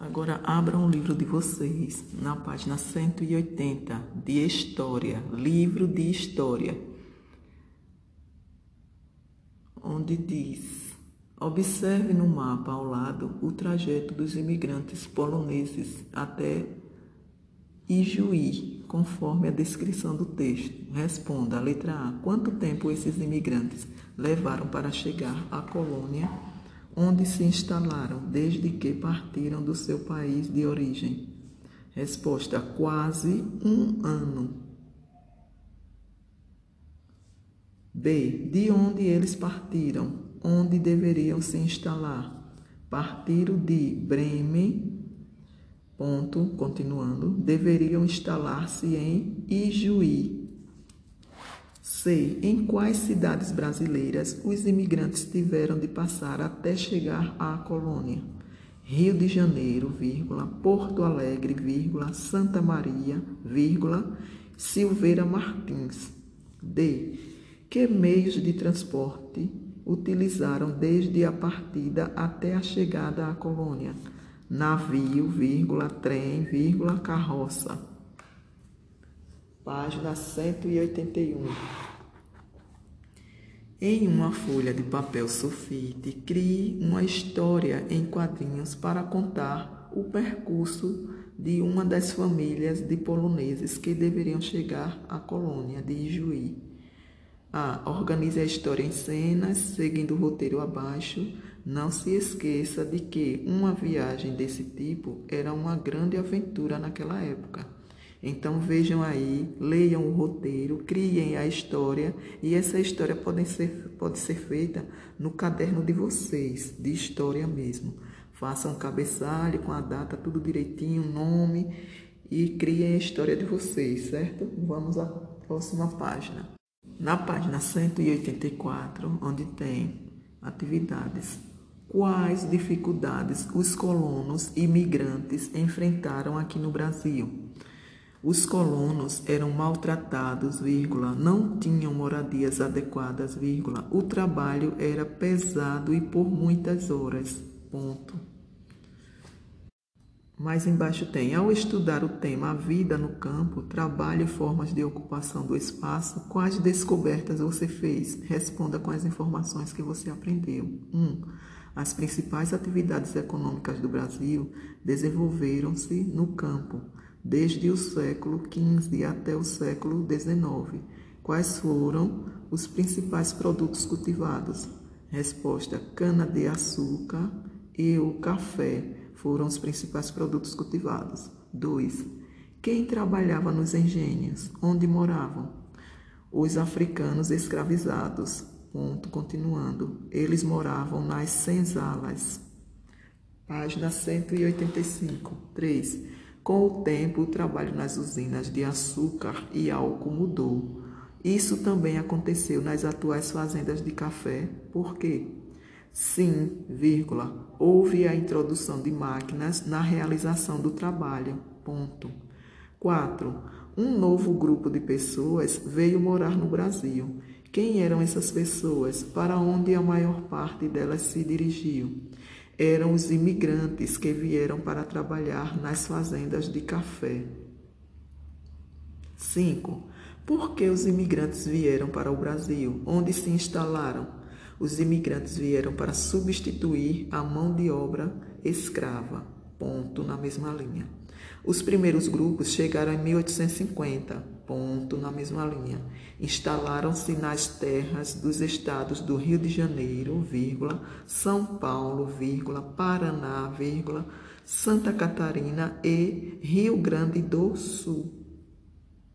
Agora abram o livro de vocês na página 180 de História, livro de História, onde diz: Observe no mapa ao lado o trajeto dos imigrantes poloneses até Ijuí, conforme a descrição do texto. Responda a letra A: Quanto tempo esses imigrantes levaram para chegar à colônia? Onde se instalaram desde que partiram do seu país de origem? Resposta: quase um ano. B. De onde eles partiram? Onde deveriam se instalar? Partiram de Bremen. Ponto, continuando, deveriam instalar-se em Ijuí, C. Em quais cidades brasileiras os imigrantes tiveram de passar até chegar à colônia? Rio de Janeiro, vírgula, Porto Alegre, vírgula, Santa Maria, vírgula, Silveira Martins. D. Que meios de transporte utilizaram desde a partida até a chegada à colônia? Navio, vírgula, trem, vírgula, carroça. Página 181. Em uma folha de papel sulfite, crie uma história em quadrinhos para contar o percurso de uma das famílias de poloneses que deveriam chegar à colônia de Ijuí. A. Organize a história em cenas, seguindo o roteiro abaixo. Não se esqueça de que uma viagem desse tipo era uma grande aventura naquela época. Então vejam aí, leiam o roteiro, criem a história e essa história pode ser, pode ser feita no caderno de vocês, de história mesmo. Façam um cabeçalho com a data, tudo direitinho, nome e criem a história de vocês, certo? Vamos à próxima página. Na página 184, onde tem atividades. Quais dificuldades os colonos imigrantes enfrentaram aqui no Brasil? Os colonos eram maltratados, vírgula, não tinham moradias adequadas, vírgula, o trabalho era pesado e por muitas horas. Ponto. Mais embaixo tem, ao estudar o tema A Vida no Campo, Trabalho e Formas de Ocupação do Espaço, quais descobertas você fez? Responda com as informações que você aprendeu. 1. Um, as principais atividades econômicas do Brasil desenvolveram-se no campo desde o século XV até o século XIX. Quais foram os principais produtos cultivados? Resposta: cana-de-açúcar e o café foram os principais produtos cultivados. 2. Quem trabalhava nos engenhos? Onde moravam? Os africanos escravizados. Ponto, continuando. Eles moravam nas senzalas. Página 185. 3. Com o tempo, o trabalho nas usinas de açúcar e álcool mudou. Isso também aconteceu nas atuais fazendas de café, por quê? Sim, vírgula, houve a introdução de máquinas na realização do trabalho. Ponto. 4. Um novo grupo de pessoas veio morar no Brasil. Quem eram essas pessoas? Para onde a maior parte delas se dirigiu? Eram os imigrantes que vieram para trabalhar nas fazendas de café. 5. Por que os imigrantes vieram para o Brasil? Onde se instalaram? Os imigrantes vieram para substituir a mão de obra escrava. Ponto na mesma linha. Os primeiros grupos chegaram em 1850, ponto na mesma linha. Instalaram-se nas terras dos estados do Rio de Janeiro, vírgula, São Paulo, vírgula, Paraná, vírgula, Santa Catarina e Rio Grande do Sul.